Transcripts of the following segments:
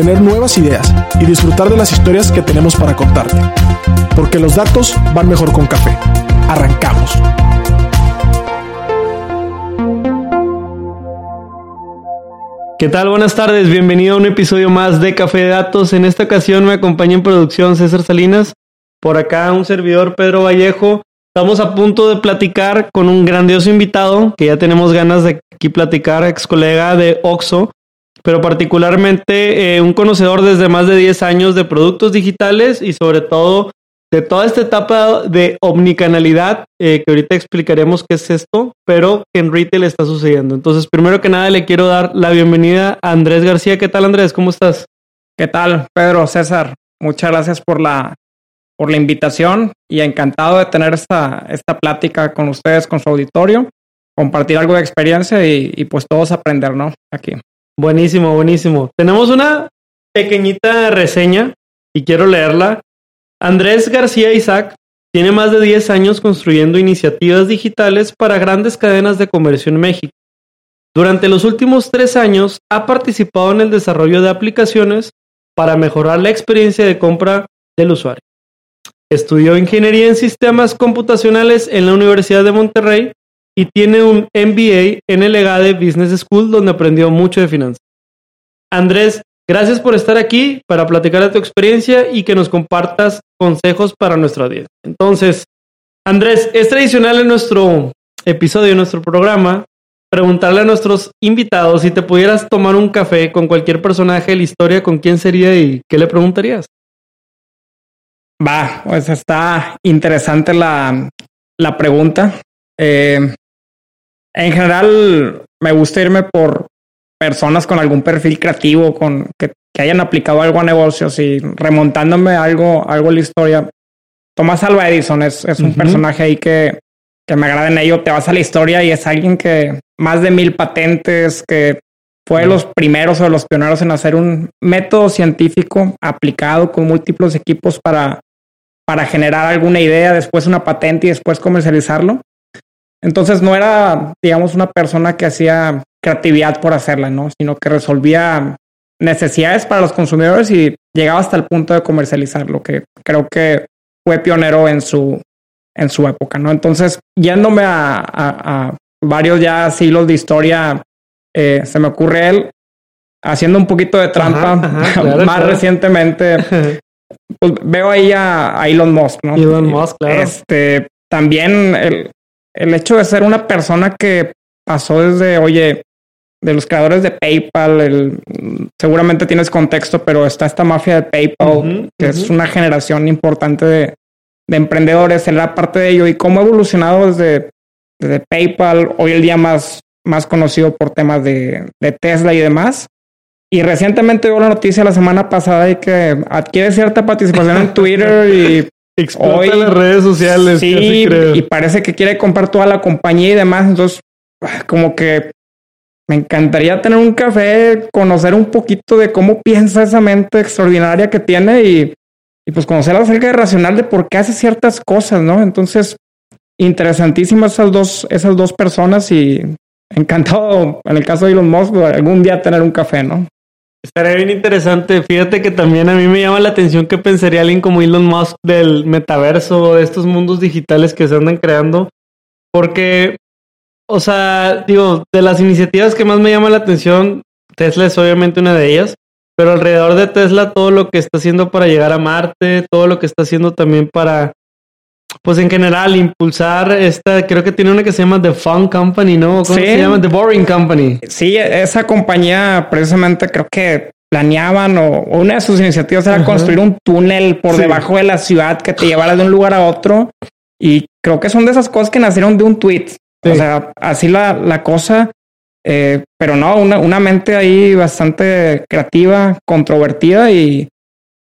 obtener nuevas ideas y disfrutar de las historias que tenemos para contarte. Porque los datos van mejor con café. Arrancamos. ¿Qué tal? Buenas tardes, bienvenido a un episodio más de Café de Datos. En esta ocasión me acompaña en producción César Salinas, por acá un servidor Pedro Vallejo. Estamos a punto de platicar con un grandioso invitado que ya tenemos ganas de aquí platicar, ex colega de Oxo, pero particularmente eh, un conocedor desde más de 10 años de productos digitales y sobre todo de toda esta etapa de omnicanalidad, eh, que ahorita explicaremos qué es esto, pero que en retail está sucediendo. Entonces, primero que nada, le quiero dar la bienvenida a Andrés García. ¿Qué tal, Andrés? ¿Cómo estás? ¿Qué tal, Pedro, César? Muchas gracias por la, por la invitación y encantado de tener esta, esta plática con ustedes, con su auditorio, compartir algo de experiencia y, y pues todos aprender, ¿no? Aquí. Buenísimo, buenísimo. Tenemos una pequeñita reseña y quiero leerla. Andrés García Isaac tiene más de 10 años construyendo iniciativas digitales para grandes cadenas de comercio en México. Durante los últimos tres años ha participado en el desarrollo de aplicaciones para mejorar la experiencia de compra del usuario. Estudió ingeniería en sistemas computacionales en la Universidad de Monterrey y tiene un MBA en el EGADE Business School donde aprendió mucho de finanzas. Andrés, gracias por estar aquí para platicar de tu experiencia y que nos compartas consejos para nuestra audiencia. Entonces, Andrés, es tradicional en nuestro episodio, en nuestro programa, preguntarle a nuestros invitados si te pudieras tomar un café con cualquier personaje de la historia, ¿con quién sería y qué le preguntarías? Va, pues está interesante la, la pregunta. Eh, en general, me gusta irme por personas con algún perfil creativo, con que, hayan aplicado algo a negocios y remontándome algo, algo a la historia. Tomás Alva Edison es, es un personaje ahí que, que me agrada en ello. Te vas a la historia y es alguien que más de mil patentes, que fue de los primeros o de los pioneros en hacer un método científico aplicado con múltiples equipos para, para generar alguna idea, después una patente y después comercializarlo. Entonces no era, digamos, una persona que hacía creatividad por hacerla, ¿no? Sino que resolvía necesidades para los consumidores y llegaba hasta el punto de comercializar, lo que creo que fue pionero en su, en su época, ¿no? Entonces, yéndome a, varios ya siglos de historia, eh, se me ocurre él haciendo un poquito de trampa, más recientemente, pues veo ahí a, Elon Musk, ¿no? Elon Musk, claro. Este, también el, el hecho de ser una persona que pasó desde, oye, de los creadores de PayPal, el, seguramente tienes contexto, pero está esta mafia de PayPal, que es una generación importante de, de emprendedores, él era parte de ello y cómo ha evolucionado desde, desde PayPal, hoy el día más, más conocido por temas de, de Tesla y demás. Y recientemente hubo la noticia la semana pasada de que adquiere cierta participación en Twitter y Explota las redes sociales. Sí, y parece que quiere comprar toda la compañía y demás. Entonces, ah, como que me encantaría tener un café, conocer un poquito de cómo piensa esa mente extraordinaria que tiene y, y pues conocer acerca de racional de por qué hace ciertas cosas, ¿no? Entonces, interesantísimas esas dos, esas dos personas y encantado, en el caso de Elon Musk, algún día tener un café, ¿no? Estaría bien interesante. Fíjate que también a mí me llama la atención que pensaría alguien como Elon Musk del metaverso, de estos mundos digitales que se andan creando. Porque, o sea, digo, de las iniciativas que más me llama la atención, Tesla es obviamente una de ellas. Pero alrededor de Tesla, todo lo que está haciendo para llegar a Marte, todo lo que está haciendo también para pues en general, impulsar esta, creo que tiene una que se llama The Fun Company, ¿no? ¿Cómo se llama? The Boring Company. Sí, esa compañía precisamente creo que planeaban o, una de sus iniciativas era construir un túnel por debajo de la ciudad que te llevara de un lugar a otro. Y creo que son de esas cosas que nacieron de un tweet. O sea, así la, la cosa. Eh, pero no, una, una mente ahí bastante creativa, controvertida y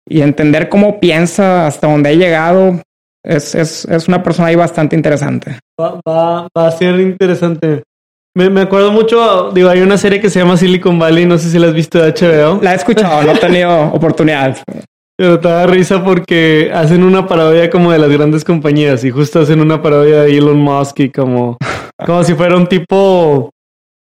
y entender cómo piensa, hasta dónde ha llegado. Es, es, es una persona ahí bastante interesante. Va, va, va a ser interesante. Me, me, acuerdo mucho, digo, hay una serie que se llama Silicon Valley, no sé si la has visto de HBO. La he escuchado, no he tenido oportunidad. Pero te da risa porque hacen una parodia como de las grandes compañías y justo hacen una parodia de Elon Musk y como, como si fuera un tipo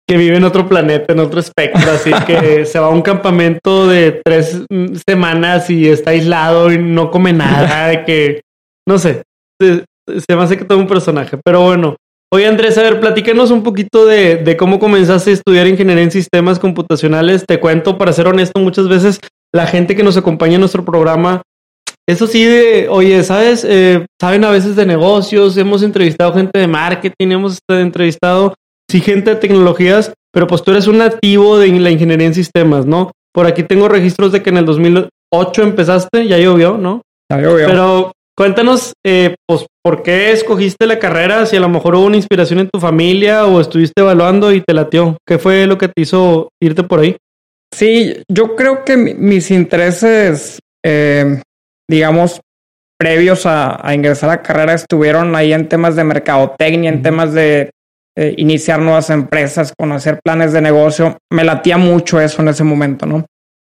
que vive en otro planeta, en otro espectro, así que se va a un campamento de tres semanas y está aislado y no come nada, de que, no sé, se, se me hace que todo un personaje, pero bueno. Oye Andrés, a ver, platícanos un poquito de, de cómo comenzaste a estudiar ingeniería en sistemas computacionales. Te cuento, para ser honesto, muchas veces la gente que nos acompaña en nuestro programa, eso sí de, oye, ¿sabes? Eh, saben a veces de negocios, hemos entrevistado gente de marketing, hemos entrevistado, sí, gente de tecnologías, pero pues tú eres un nativo de la ingeniería en sistemas, ¿no? Por aquí tengo registros de que en el 2008 empezaste, ya llovió, ¿no? Ya llovió. Pero cuéntanos, eh, pues, ¿por qué escogiste la carrera? Si a lo mejor hubo una inspiración en tu familia o estuviste evaluando y te latió. ¿Qué fue lo que te hizo irte por ahí? Sí, yo creo que mis intereses, eh, digamos, previos a, a, ingresar a la carrera estuvieron ahí en temas de mercadotecnia, en temas de eh, iniciar nuevas empresas, conocer planes de negocio. Me latía mucho eso en ese momento, ¿no?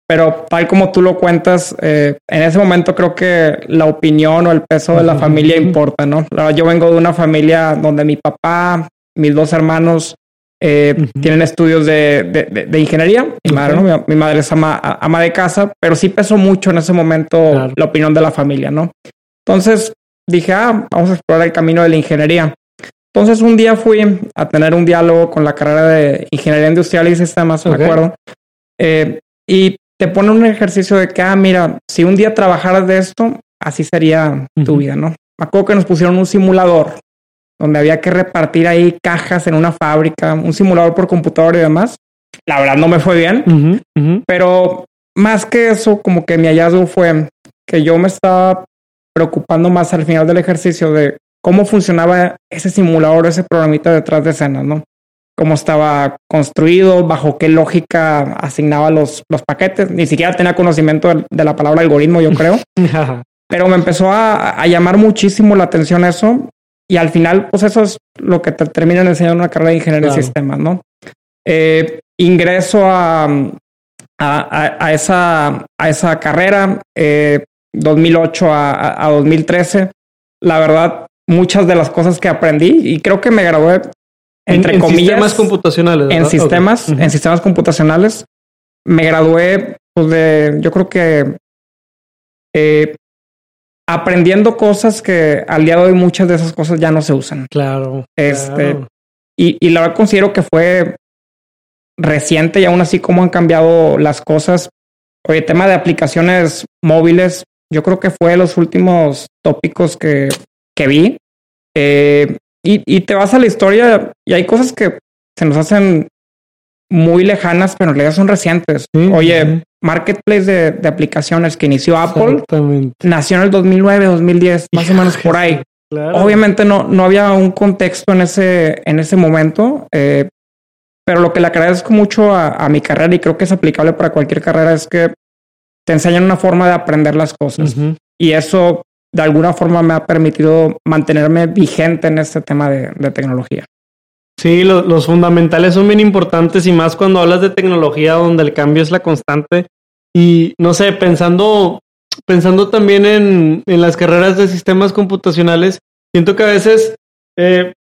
Pero tal como tú lo cuentas, eh, en ese momento creo que la opinión o el peso de la familia importa, ¿no? Yo vengo de una familia donde mi papá, mis dos hermanos, eh, uh -huh. Tienen estudios de, de, de ingeniería. Mi madre, ¿no? mi, mi, madre es ama, ama, de casa, pero sí pesó mucho en ese momento claro. la opinión de la familia, ¿no? Entonces dije, ah, vamos a explorar el camino de la ingeniería. Entonces un día fui a tener un diálogo con la carrera de ingeniería industrial y sistemas, okay. me acuerdo, eh, y te pone un ejercicio de que, ah, mira, si un día trabajaras de esto, así sería uh -huh. tu vida, ¿no? Me acuerdo que nos pusieron un simulador donde había que repartir ahí cajas en una fábrica, un simulador por computador y demás. La verdad no me fue bien, uh -huh, uh -huh. pero más que eso, como que mi hallazgo fue que yo me estaba preocupando más al final del ejercicio de cómo funcionaba ese simulador, ese programita detrás de escenas, ¿no? Cómo estaba construido, bajo qué lógica asignaba los, los paquetes. Ni siquiera tenía conocimiento de, de la palabra algoritmo, yo creo. Pero me empezó a, a, llamar muchísimo la atención eso y al final, pues eso es lo que te terminan enseñando una carrera de ingeniería claro. de sistemas, ¿no? Eh, ingreso a, a, a, esa, a esa carrera, eh, 2008 a, a 2013. La verdad, muchas de las cosas que aprendí y creo que me gradué entre en, en comillas sistemas computacionales ¿verdad? en sistemas okay. uh -huh. en sistemas computacionales me gradué pues de yo creo que eh, aprendiendo cosas que al día de hoy muchas de esas cosas ya no se usan. Claro. Este, claro. Y, y, la verdad considero que fue reciente y aún así cómo han cambiado las cosas. Oye, tema de aplicaciones móviles, yo creo que fue los últimos tópicos que, que vi. Eh, y, y, te vas a la historia y hay cosas que se nos hacen muy lejanas, pero en realidad son recientes. Sí, Oye, sí. Marketplace de, de, aplicaciones que inició Apple nació en el 2009, 2010, más o menos por ahí. Claro. Obviamente no, no había un contexto en ese, en ese momento, eh, pero lo que le agradezco mucho a, a, mi carrera y creo que es aplicable para cualquier carrera es que te enseñan una forma de aprender las cosas. Uh -huh. Y eso de alguna forma me ha permitido mantenerme vigente en este tema de, de tecnología. Sí, lo, los fundamentales son bien importantes y más cuando hablas de tecnología donde el cambio es la constante. Y no sé, pensando, pensando también en, en las carreras de sistemas computacionales, siento que a veces eh,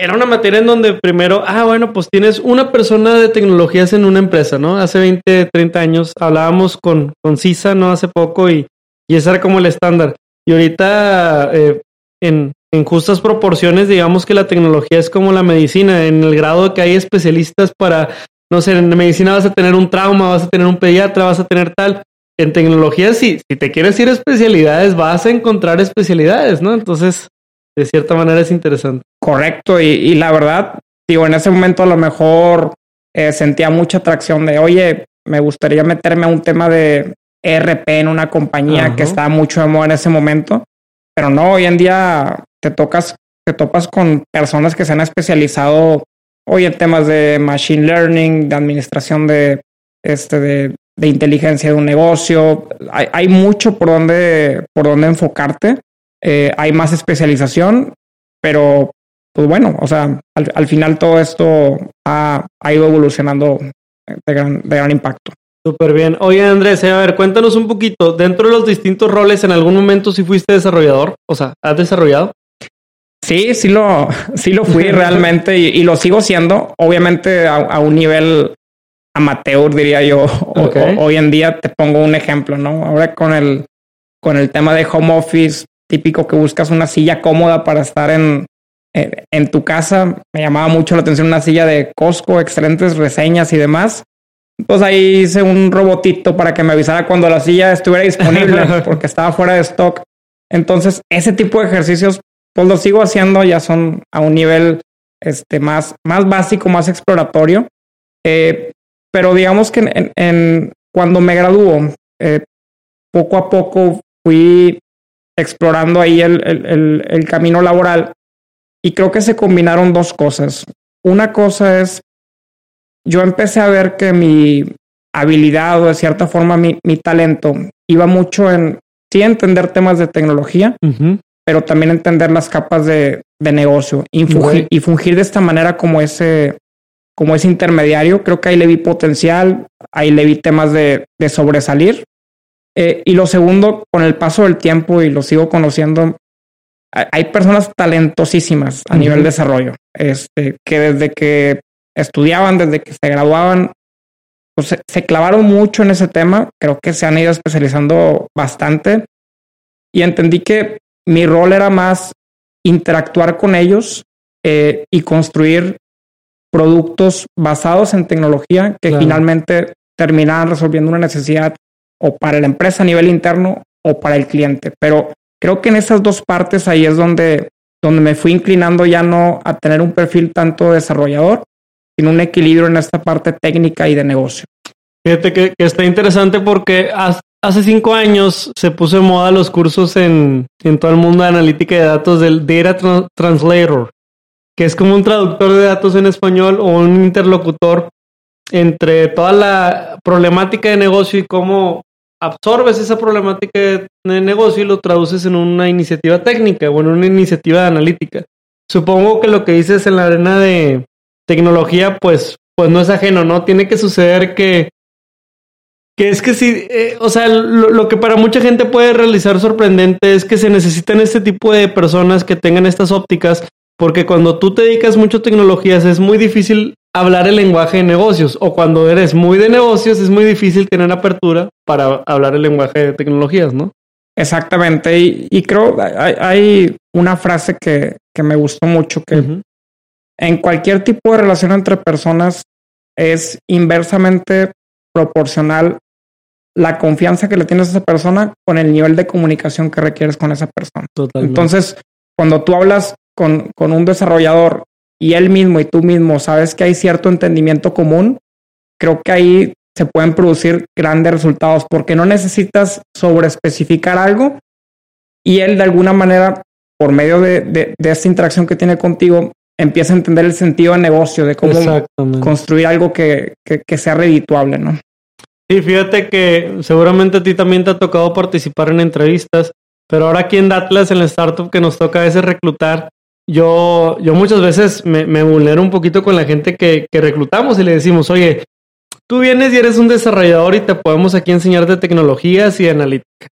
era una materia en donde primero, ah, bueno, pues tienes una persona de tecnologías en una empresa, ¿no? Hace 20, 30 años hablábamos con, con CISA, ¿no? Hace poco y, y ese era como el estándar. Y ahorita eh, en, en justas proporciones, digamos que la tecnología es como la medicina, en el grado que hay especialistas para, no sé, en medicina vas a tener un trauma, vas a tener un pediatra, vas a tener tal. En tecnología, si, si te quieres ir a especialidades, vas a encontrar especialidades, ¿no? Entonces, de cierta manera es interesante. Correcto, y, y la verdad, digo, en ese momento a lo mejor eh, sentía mucha atracción de, oye, me gustaría meterme a un tema de ERP en una compañía que estaba mucho de moda en ese momento, pero no, hoy en día te tocas, te topas con personas que se han especializado hoy en temas de machine learning, de administración de este de de inteligencia de un negocio. Hay, hay mucho por donde, por donde enfocarte. Eh, hay más especialización, pero pues bueno, o sea, al, al final todo esto ha, ha, ido evolucionando de gran, de gran impacto. Súper bien. Oye, Andrés, a ver, cuéntanos un poquito. Dentro de los distintos roles, ¿en algún momento sí fuiste desarrollador? O sea, ¿has desarrollado? Sí, sí lo, sí lo fui realmente y, y, lo sigo siendo. Obviamente a, a un nivel amateur, diría yo. Okay. O, hoy en día te pongo un ejemplo, ¿no? Ahora con el, con el tema de home office, típico que buscas una silla cómoda para estar en, en, en tu casa. Me llamaba mucho la atención una silla de Costco, excelentes reseñas y demás. Entonces ahí hice un robotito para que me avisara cuando la silla estuviera disponible porque estaba fuera de stock. Entonces ese tipo de ejercicios pues lo sigo haciendo, ya son a un nivel este, más, más básico, más exploratorio. Eh, pero digamos que en, en, cuando me graduó, eh, poco a poco fui explorando ahí el, el, el, el camino laboral y creo que se combinaron dos cosas. Una cosa es yo empecé a ver que mi habilidad o de cierta forma mi, mi talento iba mucho en sí entender temas de tecnología, uh -huh. pero también entender las capas de, de negocio y fungir, y fungir, de esta manera como ese, como ese intermediario. Creo que ahí le vi potencial, ahí le vi temas de, de sobresalir. Eh, y lo segundo, con el paso del tiempo y lo sigo conociendo, hay personas talentosísimas a uh -huh. nivel de desarrollo, este, que desde que estudiaban desde que se graduaban, pues se, se, clavaron mucho en ese tema, creo que se han ido especializando bastante y entendí que mi rol era más interactuar con ellos eh, y construir productos basados en tecnología que claro. finalmente terminaran resolviendo una necesidad o para la empresa a nivel interno o para el cliente. Pero creo que en esas dos partes ahí es donde, donde me fui inclinando ya no a tener un perfil tanto desarrollador, sino un equilibrio en esta parte técnica y de negocio. Fíjate que, está interesante porque hace cinco años se puso de moda los cursos en, en todo el mundo de analítica de datos del Data Tra Translator, que es como un traductor de datos en español o un interlocutor entre toda la problemática de negocio y cómo absorbes esa problemática de negocio y lo traduces en una iniciativa técnica o en una iniciativa analítica. Supongo que lo que dices en la arena de, tecnología, pues, pues no es ajeno, ¿no? Tiene que suceder que, que es que sí, eh, o sea, lo, lo, que para mucha gente puede realizar sorprendente es que se necesitan este tipo de personas que tengan estas ópticas, porque cuando tú te dedicas mucho a tecnologías es muy difícil hablar el lenguaje de negocios, o cuando eres muy de negocios es muy difícil tener apertura para hablar el lenguaje de tecnologías, ¿no? Exactamente, y, y creo hay, hay una frase que, que me gustó mucho que, uh -huh en cualquier tipo de relación entre personas es inversamente proporcional la confianza que le tienes a esa persona con el nivel de comunicación que requieres con esa persona. Totalmente. Entonces, cuando tú hablas con, con, un desarrollador y él mismo y tú mismo sabes que hay cierto entendimiento común, creo que ahí se pueden producir grandes resultados porque no necesitas sobreespecificar algo y él de alguna manera, por medio de, de, de esta interacción que tiene contigo, empieza a entender el sentido de negocio, de cómo construir algo que, que, que, sea redituable, ¿no? Sí, fíjate que seguramente a ti también te ha tocado participar en entrevistas, pero ahora aquí en Datlas, en la startup que nos toca a veces reclutar, yo, yo muchas veces me, me vulnero un poquito con la gente que, que reclutamos y le decimos, oye, tú vienes y eres un desarrollador y te podemos aquí enseñar de tecnologías y de analítica.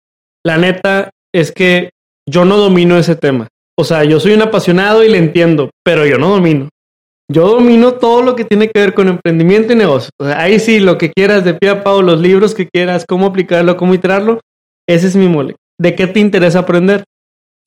La neta es que yo no domino ese tema. O sea, yo soy un apasionado y le entiendo, pero yo no domino. Yo domino todo lo que tiene que ver con emprendimiento y negocio. Ahí sí, lo que quieras de pie a pau, los libros que quieras, cómo aplicarlo, cómo iterarlo, ese es mi mole. ¿De qué te interesa aprender?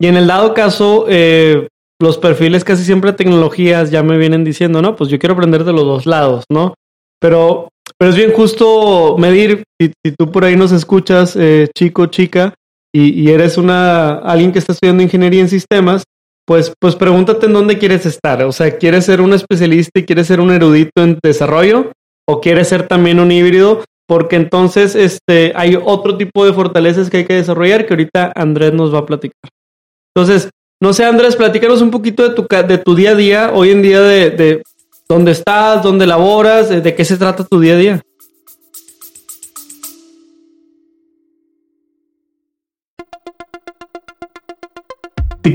Y en el dado caso, eh, los perfiles casi siempre tecnologías ya me vienen diciendo, no, pues yo quiero aprender de los dos lados, ¿no? Pero, pero es bien justo medir, si, si tú por ahí nos escuchas, eh, chico, chica, y, eres una alguien que está estudiando ingeniería en sistemas, pues, pues pregúntate en dónde quieres estar. O sea, ¿quieres ser un especialista y quieres ser un erudito en desarrollo? ¿O quieres ser también un híbrido? Porque entonces este, hay otro tipo de fortalezas que hay que desarrollar que ahorita Andrés nos va a platicar. Entonces, no sé, Andrés, platícanos un poquito de tu, de tu día a día, hoy en día de, de dónde estás, dónde laboras, de qué se trata tu día a día.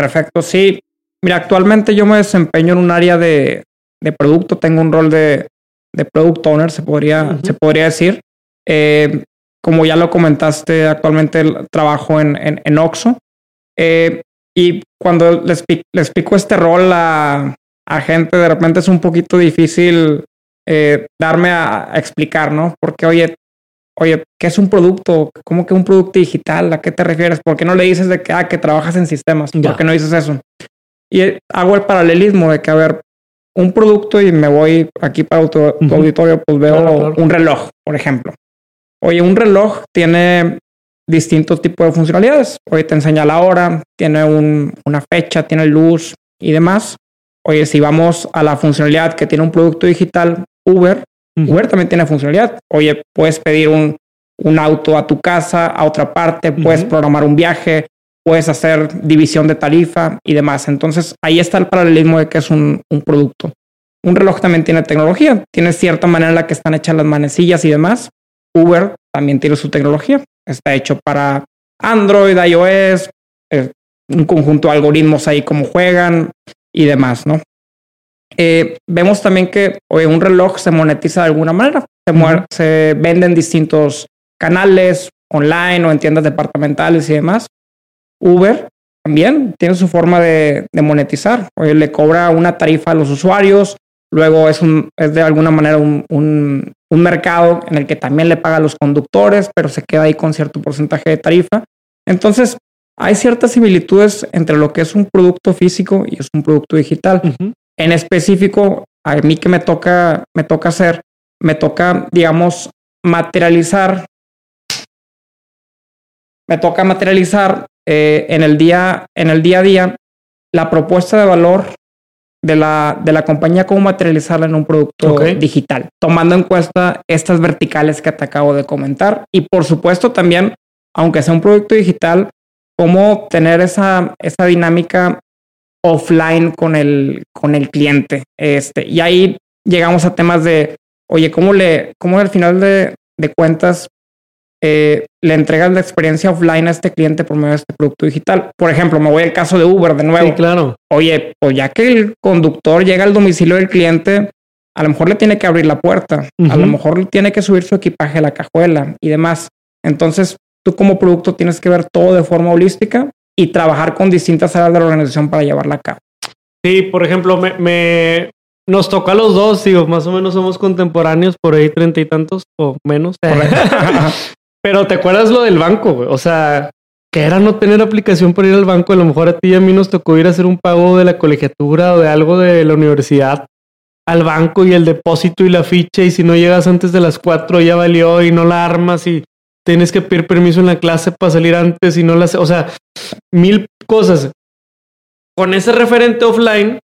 Perfecto, sí. Mira, actualmente yo me desempeño en un área de, producto, tengo un rol de, de product owner, se podría, se podría decir. Eh, como ya lo comentaste, actualmente trabajo en, en, Oxo. Eh, y cuando les, explico este rol a, a, gente, de repente es un poquito difícil eh, darme a, explicar, ¿no? Porque, oye, oye, ¿qué es un producto? ¿Cómo que un producto digital? ¿A qué te refieres? ¿Por qué no le dices de que, ah, que trabajas en sistemas? ¿Por qué no dices eso? Y hago el paralelismo de que, a ver, un producto y me voy aquí para tu, auditorio, pues veo un reloj, por ejemplo. Oye, un reloj tiene distintos tipos de funcionalidades. Oye, te enseña la hora, tiene una fecha, tiene luz y demás. Oye, si vamos a la funcionalidad que tiene un producto digital, Uber, Uber también tiene funcionalidad. Oye, puedes pedir un, un auto a tu casa, a otra parte, puedes programar un viaje, puedes hacer división de tarifa y demás. Entonces, ahí está el paralelismo de que es un, un producto. Un reloj también tiene tecnología, tiene cierta manera en la que están hechas las manecillas y demás. Uber también tiene su tecnología, está hecho para Android, iOS, eh, un conjunto de algoritmos ahí como juegan y demás, ¿no? Eh, vemos también que un reloj se monetiza de alguna manera. Se, se venden distintos canales online o en tiendas departamentales y demás. Uber también tiene su forma de, monetizar. Oye, le cobra una tarifa a los usuarios, luego es, un, es de alguna manera un, un, un, mercado en el que también le paga a los conductores, pero se queda ahí con cierto porcentaje de tarifa. Entonces, hay ciertas similitudes entre lo que es un producto físico y es un producto digital. En específico, a mí que me toca, me toca hacer, me toca, digamos, materializar, me toca materializar eh, en, el día, en el día a día la propuesta de valor de la, de la compañía, cómo materializarla en un producto digital, tomando en cuenta estas verticales que te acabo de comentar. Y por supuesto también, aunque sea un producto digital, cómo tener esa, esa dinámica offline con el, con el cliente. Este, y ahí llegamos a temas de, oye, ¿cómo, le, cómo al final de, de cuentas eh, le entregas la experiencia offline a este cliente por medio de este producto digital? Por ejemplo, me voy al caso de Uber de nuevo. Sí, claro. Oye, pues ya que el conductor llega al domicilio del cliente, a lo mejor le tiene que abrir la puerta, a lo mejor tiene que subir su equipaje a la cajuela y demás. Entonces, tú como producto tienes que ver todo de forma holística y trabajar con distintas áreas de la organización para llevarla a cabo. Sí, por ejemplo, me, nos toca a los dos, digo, más o menos somos contemporáneos, por ahí treinta y tantos o menos. Pero te acuerdas lo del banco, güey? O sea, que era no tener aplicación para ir al banco. A lo mejor a ti y a mí nos tocó ir a hacer un pago de la colegiatura o de algo de la universidad al banco y el depósito y la ficha. Y si no llegas antes de las cuatro ya valió y no la armas y tienes que pedir permiso en la clase para salir antes y no las, o sea, mil cosas. Con ese referente offline,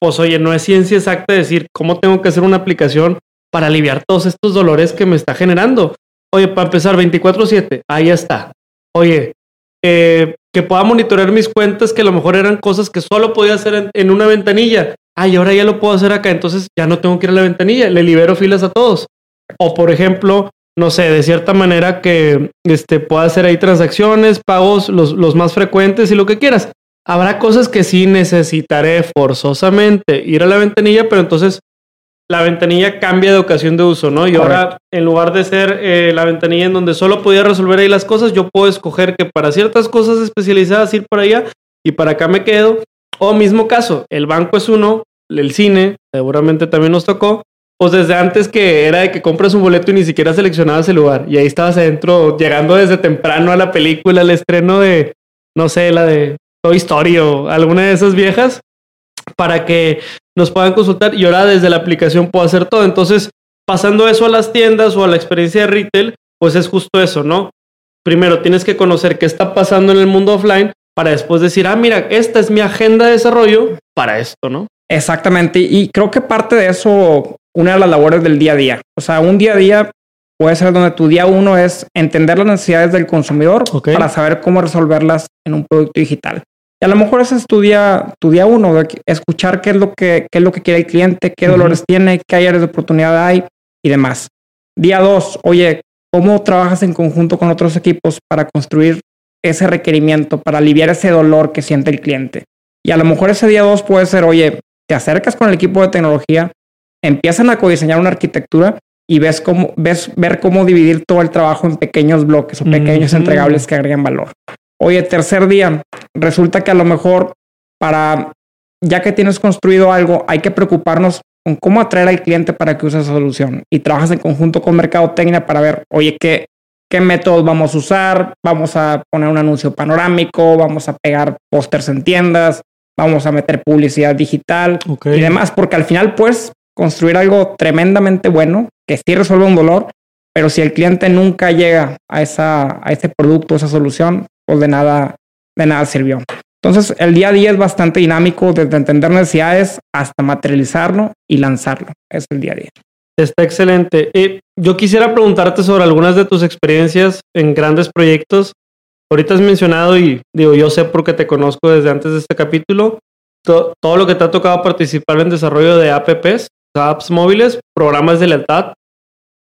pues oye, no es ciencia exacta decir cómo tengo que hacer una aplicación para aliviar todos estos dolores que me está generando. Oye, para empezar, 24/7, ahí está. Oye, eh, que pueda monitorear mis cuentas que a lo mejor eran cosas que solo podía hacer en, una ventanilla. Ay, ahora ya lo puedo hacer acá, entonces ya no tengo que ir a la ventanilla, le libero filas a todos. O por ejemplo, no sé, de cierta manera que este, pueda hacer ahí transacciones, pagos los, los más frecuentes y lo que quieras. Habrá cosas que sí necesitaré forzosamente ir a la ventanilla, pero entonces la ventanilla cambia de ocasión de uso, ¿no? Y ahora, en lugar de ser eh, la ventanilla en donde solo podía resolver ahí las cosas, yo puedo escoger que para ciertas cosas especializadas ir para allá y para acá me quedo. O mismo caso, el banco es uno, el cine, seguramente también nos tocó. Pues desde antes que era de que compras un boleto y ni siquiera seleccionabas el lugar. Y ahí estabas adentro, llegando desde temprano a la película, el estreno de, no sé, la de Toy Story o alguna de esas viejas, para que nos puedan consultar. Y ahora desde la aplicación puedo hacer todo. Entonces, pasando eso a las tiendas o a la experiencia de retail, pues es justo eso, ¿no? Primero tienes que conocer qué está pasando en el mundo offline para después decir, ah, mira, esta es mi agenda de desarrollo para esto, ¿no? Exactamente. Y creo que parte de eso, una de las labores del día a día. O sea, un día a día puede ser donde tu día uno es entender las necesidades del consumidor para saber cómo resolverlas en un producto digital. Y a lo mejor ese es tu día, tu día uno, de escuchar qué es lo que, qué es lo que quiere el cliente, qué dolores tiene, qué áreas de oportunidad hay y demás. Día dos, oye, ¿cómo trabajas en conjunto con otros equipos para construir ese requerimiento, para aliviar ese dolor que siente el cliente? Y a lo mejor ese día dos puede ser, oye, te acercas con el equipo de tecnología, empiezan a codiseñar una arquitectura y ves cómo, ves ver cómo dividir todo el trabajo en pequeños bloques o pequeños entregables que agregan valor. Oye, tercer día, resulta que a lo mejor para, ya que tienes construido algo, hay que preocuparnos con cómo atraer al cliente para que use esa solución. Y trabajas en conjunto con Mercadotecnia para ver, oye, qué, qué métodos vamos a usar, vamos a poner un anuncio panorámico, vamos a pegar pósters en tiendas, vamos a meter publicidad digital y demás, porque al final puedes construir algo tremendamente bueno que sí resuelve un dolor, pero si el cliente nunca llega a, esa, a ese producto, esa solución, pues de nada, de nada sirvió. Entonces, el día a día es bastante dinámico, desde entender necesidades hasta materializarlo y lanzarlo. Es el día a día. Está excelente. Eh, yo quisiera preguntarte sobre algunas de tus experiencias en grandes proyectos. Ahorita has mencionado, y digo, yo sé porque te conozco desde antes de este capítulo, todo lo que te ha tocado participar en desarrollo de apps, apps móviles, programas de lealtad,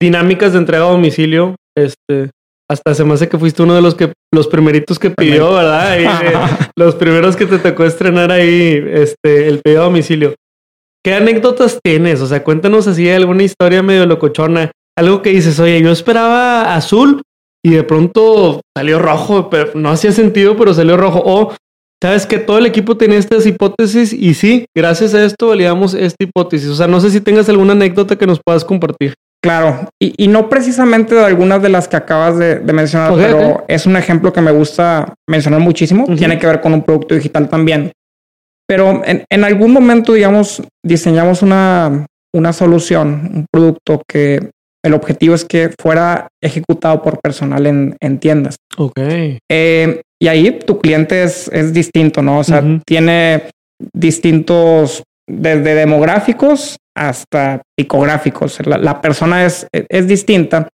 dinámicas de entrega a domicilio, este, hasta se me hace que fuiste uno de los que los primeritos que pidió, ¿verdad? los primeros que te tocó estrenar ahí este el pedido a domicilio. ¿Qué anécdotas tienes? O sea, cuéntanos así alguna historia medio locochona, algo que dices, "Oye, yo esperaba azul y de pronto salió rojo, pero no hacía sentido, pero salió rojo." O sabes que todo el equipo tenía estas hipótesis y sí, gracias a esto validamos esta hipótesis. O sea, no sé si tengas alguna anécdota que nos puedas compartir. Claro, y, no precisamente de algunas de las que acabas de, mencionar, pero es un ejemplo que me gusta mencionar muchísimo. Tiene que ver con un producto digital también. Pero en, algún momento, digamos, diseñamos una, una solución, un producto que el objetivo es que fuera ejecutado por personal en, en tiendas. Ok. Eh, y ahí tu cliente es, es distinto, ¿no? O sea, tiene distintos, desde demográficos hasta picográficos. La, persona es, es distinta.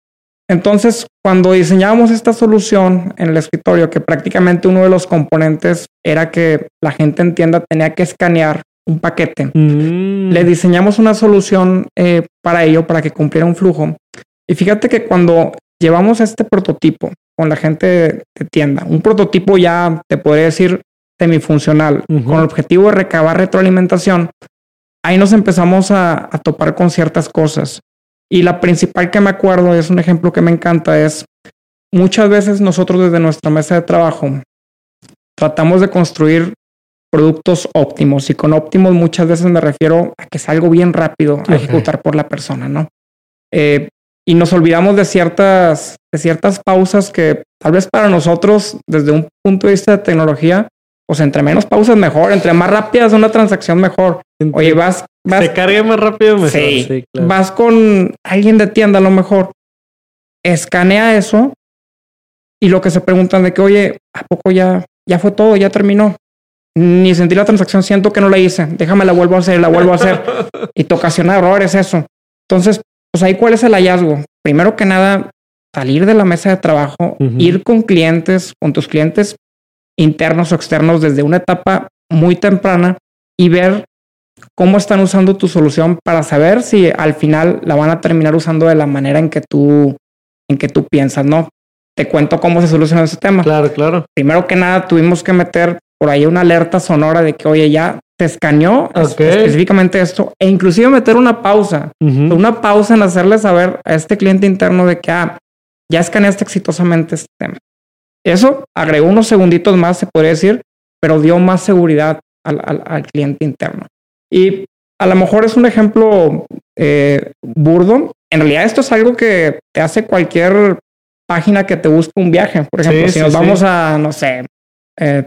Entonces, cuando diseñábamos esta solución en el escritorio, que prácticamente uno de los componentes era que la gente en tienda tenía que escanear un paquete, mm. le diseñamos una solución eh, para ello, para que cumpliera un flujo. Y fíjate que cuando llevamos este prototipo con la gente de, tienda, un prototipo ya te podría decir semifuncional, con el objetivo de recabar retroalimentación, ahí nos empezamos a, topar con ciertas cosas. Y la principal que me acuerdo, es un ejemplo que me encanta, es muchas veces nosotros desde nuestra mesa de trabajo tratamos de construir productos óptimos y con óptimos muchas veces me refiero a que es algo bien rápido a ejecutar por la persona, ¿no? Eh, y nos olvidamos de ciertas, de ciertas pausas que tal vez para nosotros desde un punto de vista de tecnología pues entre menos pausas mejor, entre más rápidas una transacción mejor. Oye, vas, vas. Se cargue más rápido mejor. Sí, vas con alguien de tienda a lo mejor, escanea eso y lo que se preguntan de que, oye, ¿a poco ya, ya fue todo, ya terminó? Ni sentí la transacción, siento que no la hice, déjame la vuelvo a hacer, la vuelvo a hacer. y te ocasiona errores eso. Entonces, pues ahí cuál es el hallazgo. Primero que nada, salir de la mesa de trabajo, ir con clientes, con tus clientes internos o externos desde una etapa muy temprana y ver cómo están usando tu solución para saber si al final la van a terminar usando de la manera en que tú, en que tú piensas, ¿no? Te cuento cómo se soluciona ese tema. Claro, claro. Primero que nada, tuvimos que meter por ahí una alerta sonora de que, oye, ya te escaneó específicamente esto, e inclusive meter una pausa, una pausa en hacerle saber a este cliente interno de que, ah, ya escaneaste exitosamente este tema. Eso agregó unos segunditos más, se podría decir, pero dio más seguridad al, al, al cliente interno. Y a lo mejor es un ejemplo eh, burdo. En realidad esto es algo que te hace cualquier página que te busque un viaje. Por ejemplo, Sí, si sí, nos sí. vamos a, no sé, eh,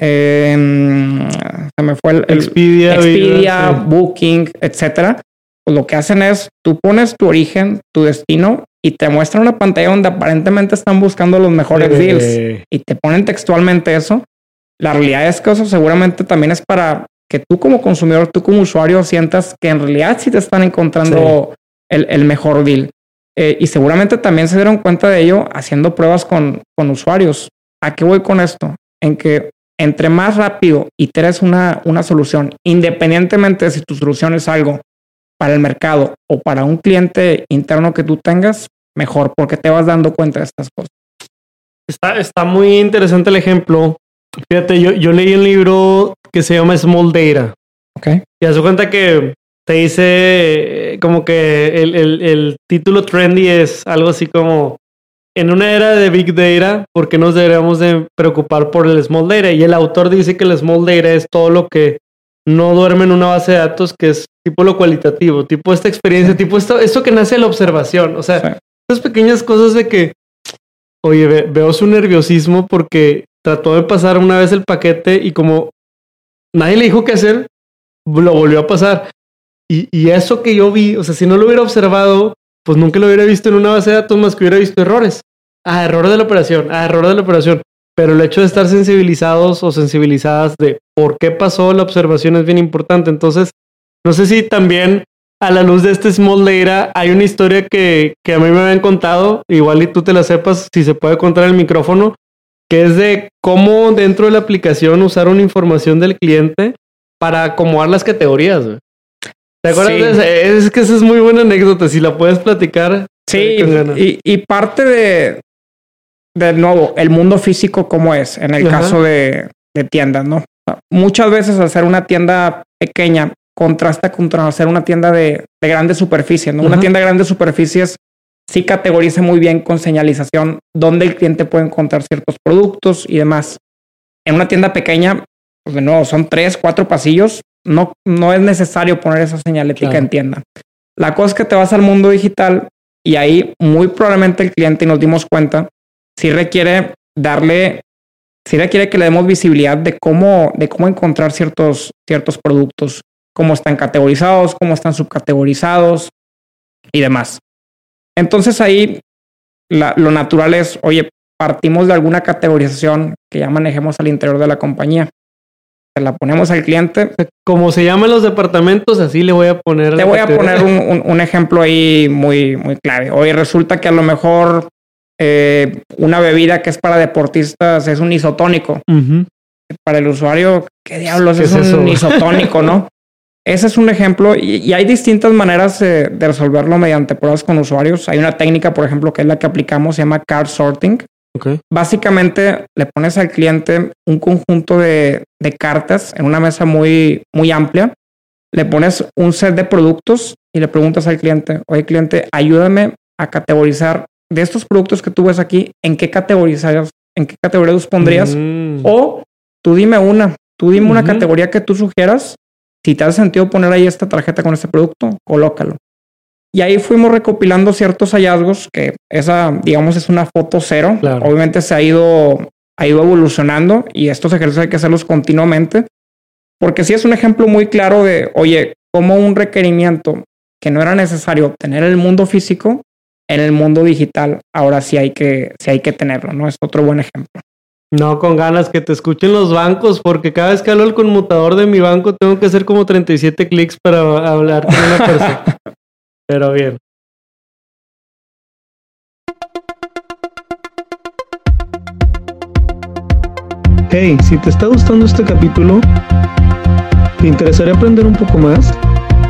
em, se me fue el, el- Expedia. Booking, etcétera. Pues lo que hacen es tú pones tu origen, tu destino y te muestran una pantalla donde aparentemente están buscando los mejores Eh, deals y te ponen textualmente eso. La realidad es que eso seguramente también es para que tú como consumidor, tú como usuario sientas que en realidad sí te están encontrando el, el mejor deal. Eh, y seguramente también se dieron cuenta de ello haciendo pruebas con, con usuarios. ¿A qué voy con esto? En que entre más rápido iteres una, una solución, independientemente de si tu solución es algo para el mercado o para un cliente interno que tú tengas, mejor, porque te vas dando cuenta de estas cosas. Está, está muy interesante el ejemplo. Fíjate, yo, yo leí un libro que se llama Small Data. ¿Ok? Y haz de cuenta que te dice eh, como que el, el- el título trendy es algo así como en una era de Big Data, ¿por qué nos deberíamos de preocupar por el Small Data? Y el autor dice que el Small Data es todo lo que no duerme en una base de datos que es tipo lo cualitativo, tipo esta experiencia, tipo esto, esto que nace de la observación. O sea, Sí. esas pequeñas cosas de que, oye, ve- veo su nerviosismo porque trató de pasar una vez el paquete y como nadie le dijo qué hacer, lo volvió a pasar. Y, y eso que yo vi, o sea, si no lo hubiera observado, pues nunca lo hubiera visto en una base de datos más que hubiera visto errores. Ah, error de la operación, ah, error de la operación. Pero el hecho de estar sensibilizados o sensibilizadas de por qué pasó la observación es bien importante. Entonces, no sé si también a la luz de este Small Data hay una historia que, que a mí me habían contado, igual y tú te la sepas si se puede contar en el micrófono, que es de cómo dentro de la aplicación usar una información del cliente para acomodar las categorías. ¿Te acuerdas Sí. de esa? Es que esa es muy buena anécdota. Si la puedes platicar. Sí, eh, y parte de, de nuevo, el mundo físico como es, en el Ajá. caso de, de tiendas, ¿no? Muchas veces hacer una tienda pequeña contrasta contra hacer una tienda de, de grande superficie, ¿no? Una tienda de grandes superficies sí categoriza muy bien con señalización dónde el cliente puede encontrar ciertos productos y demás. En una tienda pequeña, pues de nuevo, son tres, cuatro pasillos, no, no es necesario poner esa señalética Claro. en tienda. La cosa es que te vas al mundo digital y ahí muy probablemente el cliente, y nos dimos cuenta, sí requiere darle, sí requiere que le demos visibilidad de cómo, de cómo encontrar ciertos, ciertos productos, cómo están categorizados, cómo están subcategorizados y demás. Entonces ahí la- lo natural es, oye, partimos de alguna categorización que ya manejemos al interior de la compañía. Se la ponemos al cliente. Como se llaman los departamentos, así le voy a poner. Te la voy a poner un, un- un ejemplo ahí muy, muy clave. Hoy resulta que a lo mejor eh, una bebida que es para deportistas es un isotónico. Para el usuario, ¿qué diablos ¿Qué es, es un isotónico, no? Ese es un ejemplo y, y hay distintas maneras eh, de resolverlo mediante pruebas con usuarios. Hay una técnica, por ejemplo, que es la que aplicamos, se llama card sorting. Básicamente le pones al cliente un conjunto de, de cartas en una mesa muy, muy amplia. Le pones un set de productos y le preguntas al cliente, oye cliente, ayúdame a categorizar de estos productos que tú ves aquí, ¿en qué categorías, en qué categoría los pondrías? Mm. O tú dime una, tú dime una categoría que tú sugieras. Si te hace sentido poner ahí esta tarjeta con este producto, colócalo. Y ahí fuimos recopilando ciertos hallazgos que esa, digamos, es una foto cero. Claro. Obviamente se ha ido, ha ido evolucionando y estos ejercicios hay que hacerlos continuamente. Porque sí es un ejemplo muy claro de, oye, como un requerimiento que no era necesario tener en el mundo físico, en el mundo digital, ahora sí hay que, sí hay que tenerlo, ¿no? Es otro buen ejemplo. No, con ganas que te escuchen los bancos, porque cada vez que hablo al conmutador de mi banco tengo que hacer como 37 clics para hablar con una persona. Pero bien. Hey, si te está gustando este capítulo, ¿te interesaría aprender un poco más?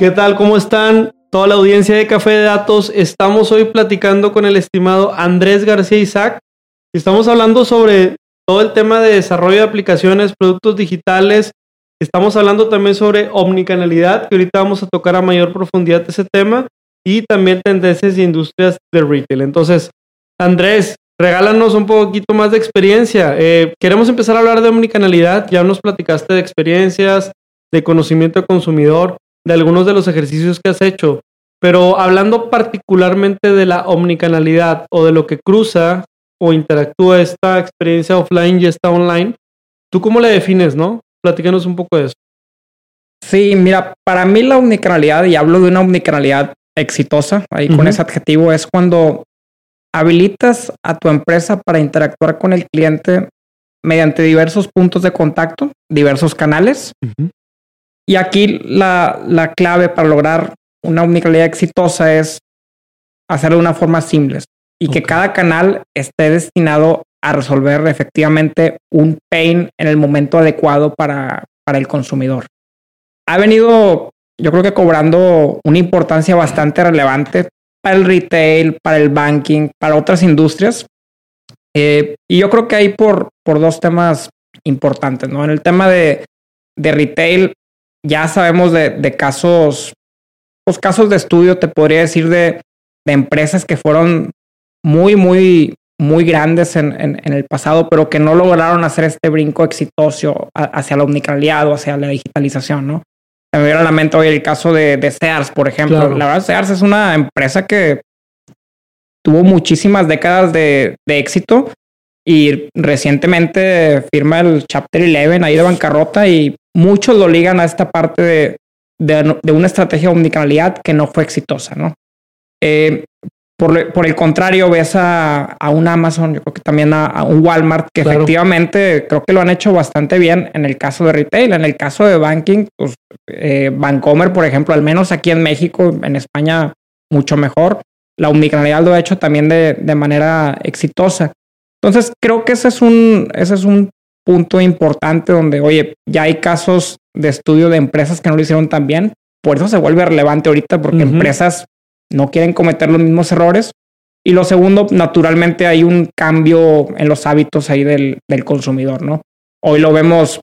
¿Qué tal? ¿Cómo están? Toda la audiencia de Café de Datos. Estamos hoy platicando con el estimado Andrés García Isaac. Estamos hablando sobre todo el tema de desarrollo de aplicaciones, productos digitales. Estamos hablando también sobre omnicanalidad, que ahorita vamos a tocar a mayor profundidad ese tema, y también tendencias de industrias de retail. Entonces, Andrés, regálanos un poquito más de experiencia. Eh, queremos empezar a hablar de omnicanalidad. Ya nos platicaste de experiencias, de conocimiento consumidor de algunos de los ejercicios que has hecho, pero hablando particularmente de la omnicanalidad o de lo que cruza o interactúa esta experiencia offline y esta online, ¿tú cómo la defines, no? Platícanos un poco de eso. Sí, mira, para mí la omnicanalidad, y hablo de una omnicanalidad exitosa, ahí con ese adjetivo, es cuando habilitas a tu empresa para interactuar con el cliente mediante diversos puntos de contacto, diversos canales, y aquí la, clave para lograr una omnicanalidad exitosa es hacerlo de una forma simple y que cada canal esté destinado a resolver efectivamente un pain en el momento adecuado para, para el consumidor. Ha venido, yo creo que cobrando una importancia bastante relevante para el retail, para el banking, para otras industrias. Eh, y yo creo que hay por, por dos temas importantes, ¿no? En el tema de, de retail, ya sabemos de, casos, pues casos de estudio, te podría decir de, empresas que fueron muy, muy, muy grandes en, el pasado, pero que no lograron hacer este brinco exitoso hacia la omnicanalidad o hacia la digitalización, ¿no? Me viene a la mente hoy el caso de, Sears, por ejemplo. La verdad, Sears es una empresa que tuvo muchísimas décadas de, de éxito y recientemente firma el Chapter 11 ahí de bancarrota y muchos lo ligan a esta parte de, de, una estrategia de omnicanalidad que no fue exitosa, ¿no? Eh, por, por, el contrario, ves a, a, un Amazon, yo creo que también a, un Walmart, que efectivamente creo que lo han hecho bastante bien en el caso de retail. En el caso de banking, pues eh, Bancomer, por ejemplo, al menos aquí en México, en España, mucho mejor. La omnicanalidad lo ha hecho también de, de manera exitosa. Entonces, creo que ese es un, ese es un punto importante donde, oye, ya hay casos de estudio de empresas que no lo hicieron tan bien. Por eso se vuelve relevante ahorita, porque empresas no quieren cometer los mismos errores. Y lo segundo, naturalmente hay un cambio en los hábitos ahí del, del consumidor, ¿no? Hoy lo vemos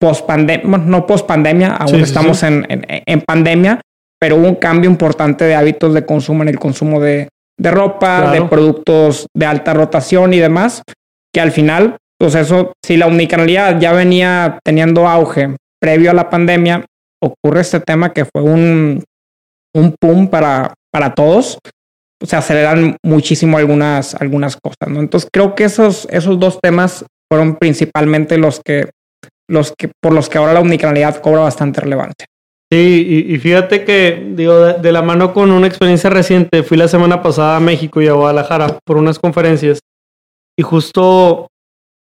post pandemia, no post pandemia, aún estamos En, en, pandemia, pero hubo un cambio importante de hábitos de consumo en el consumo de, de ropa, de productos de alta rotación y demás, que al final pues eso, si la omnicanalidad ya venía teniendo auge previo a la pandemia, ocurre este tema que fue un, un pum para, para todos, se aceleran muchísimo algunas, algunas cosas, ¿no? Entonces creo que esos, esos dos temas fueron principalmente los que, los que, por los que ahora la omnicanalidad cobra bastante relevancia. Sí, y, fíjate que, digo, de, la mano con una experiencia reciente, fui la semana pasada a México y a Guadalajara por unas conferencias y justo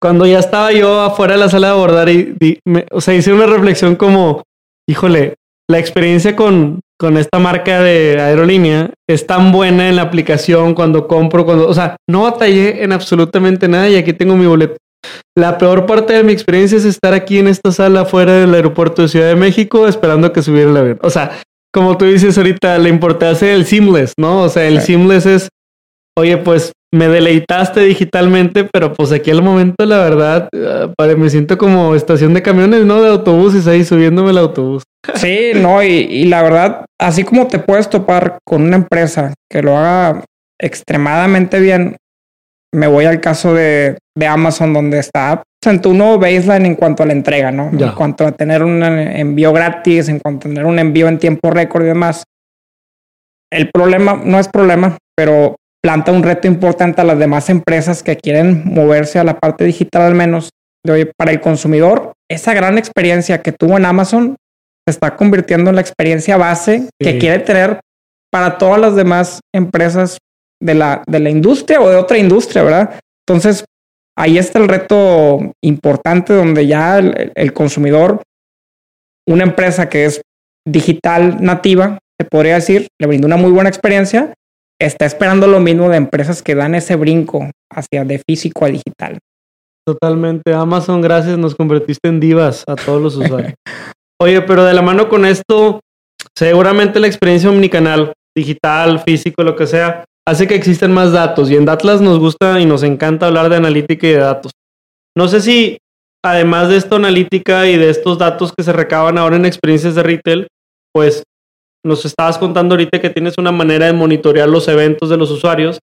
cuando ya estaba yo afuera de la sala de abordar y, o sea, hice una reflexión como, híjole, la experiencia con, con esta marca de aerolínea es tan buena en la aplicación cuando compro, cuando, o sea, no batallé en absolutamente nada y aquí tengo mi boleto. La peor parte de mi experiencia es estar aquí en esta sala afuera del aeropuerto de Ciudad de México esperando que subiera el avión. O sea, como tú dices ahorita, la importancia del seamless, ¿no? O sea, el seamless es, oye, pues me deleitaste digitalmente, pero pues aquí al momento, la verdad, ah, me siento como estación de camiones, ¿no? De autobuses ahí subiéndome el autobús. Sí, no, y, la verdad, así como te puedes topar con una empresa que lo haga extremadamente bien, me voy al caso de, de Amazon, donde está en tu nuevo baseline en cuanto a la entrega, ¿no? En cuanto a tener un envío gratis, en cuanto a tener un envío en tiempo récord y demás. El problema no es problema, pero planta un reto importante a las demás empresas que quieren moverse a la parte digital al menos de hoy para el consumidor. Esa gran experiencia que tuvo en Amazon se está convirtiendo en la experiencia base que quiere tener para todas las demás empresas de la, de la industria o de otra industria, ¿verdad? Entonces, ahí está el reto importante donde ya el, el consumidor, una empresa que es digital nativa, se podría decir, le brinda una muy buena experiencia, está esperando lo mismo de empresas que dan ese brinco hacia de físico a digital. Totalmente. Amazon, gracias, nos convertiste en divas a todos los usuarios. Oye, pero de la mano con esto, seguramente la experiencia omnicanal, digital, físico, lo que sea, hace que existen más datos. Y en Datlas nos gusta y nos encanta hablar de analítica y de datos. No sé si, además de esta analítica y de estos datos que se recaban ahora en experiencias de retail, pues nos estabas contando ahorita que tienes una manera de monitorear los eventos de los usuarios.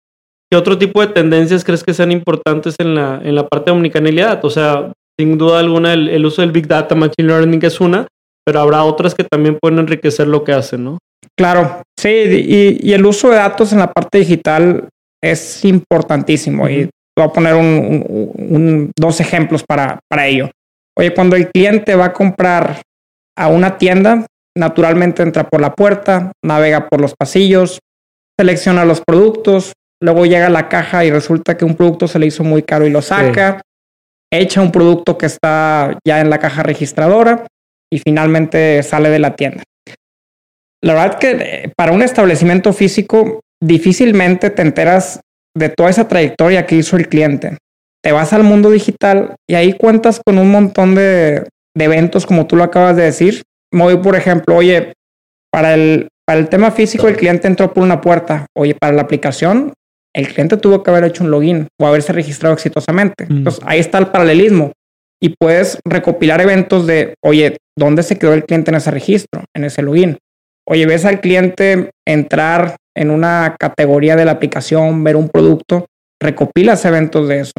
¿Qué otro tipo de tendencias crees que sean importantes en la, en la parte de omnicanalidad? O sea, sin duda alguna, el, el uso del Big Data, Machine Learning es una, pero habrá otras que también pueden enriquecer lo que hacen, ¿no? Claro, sí, y, y el uso de datos en la parte digital es importantísimo. Y voy a poner un, un, dos ejemplos para, para ello. Oye, cuando el cliente va a comprar a una tienda, naturalmente entra por la puerta, navega por los pasillos, selecciona los productos, luego llega a la caja y resulta que un producto se le hizo muy caro y lo saca, echa un producto que está ya en la caja registradora y finalmente sale de la tienda. La verdad que eh, para un establecimiento físico difícilmente te enteras de toda esa trayectoria que hizo el cliente. Te vas al mundo digital y ahí cuentas con un montón de, de eventos como tú lo acabas de decir. Muy, por ejemplo, oye, para el, para el tema físico el cliente entró por una puerta. Oye, para la aplicación el cliente tuvo que haber hecho un login o haberse registrado exitosamente. Mm. Entonces ahí está el paralelismo y puedes recopilar eventos de, oye, ¿dónde se quedó el cliente en ese registro, en ese login? Oye, ves al cliente entrar en una categoría de la aplicación, ver un producto, recopilas eventos de eso.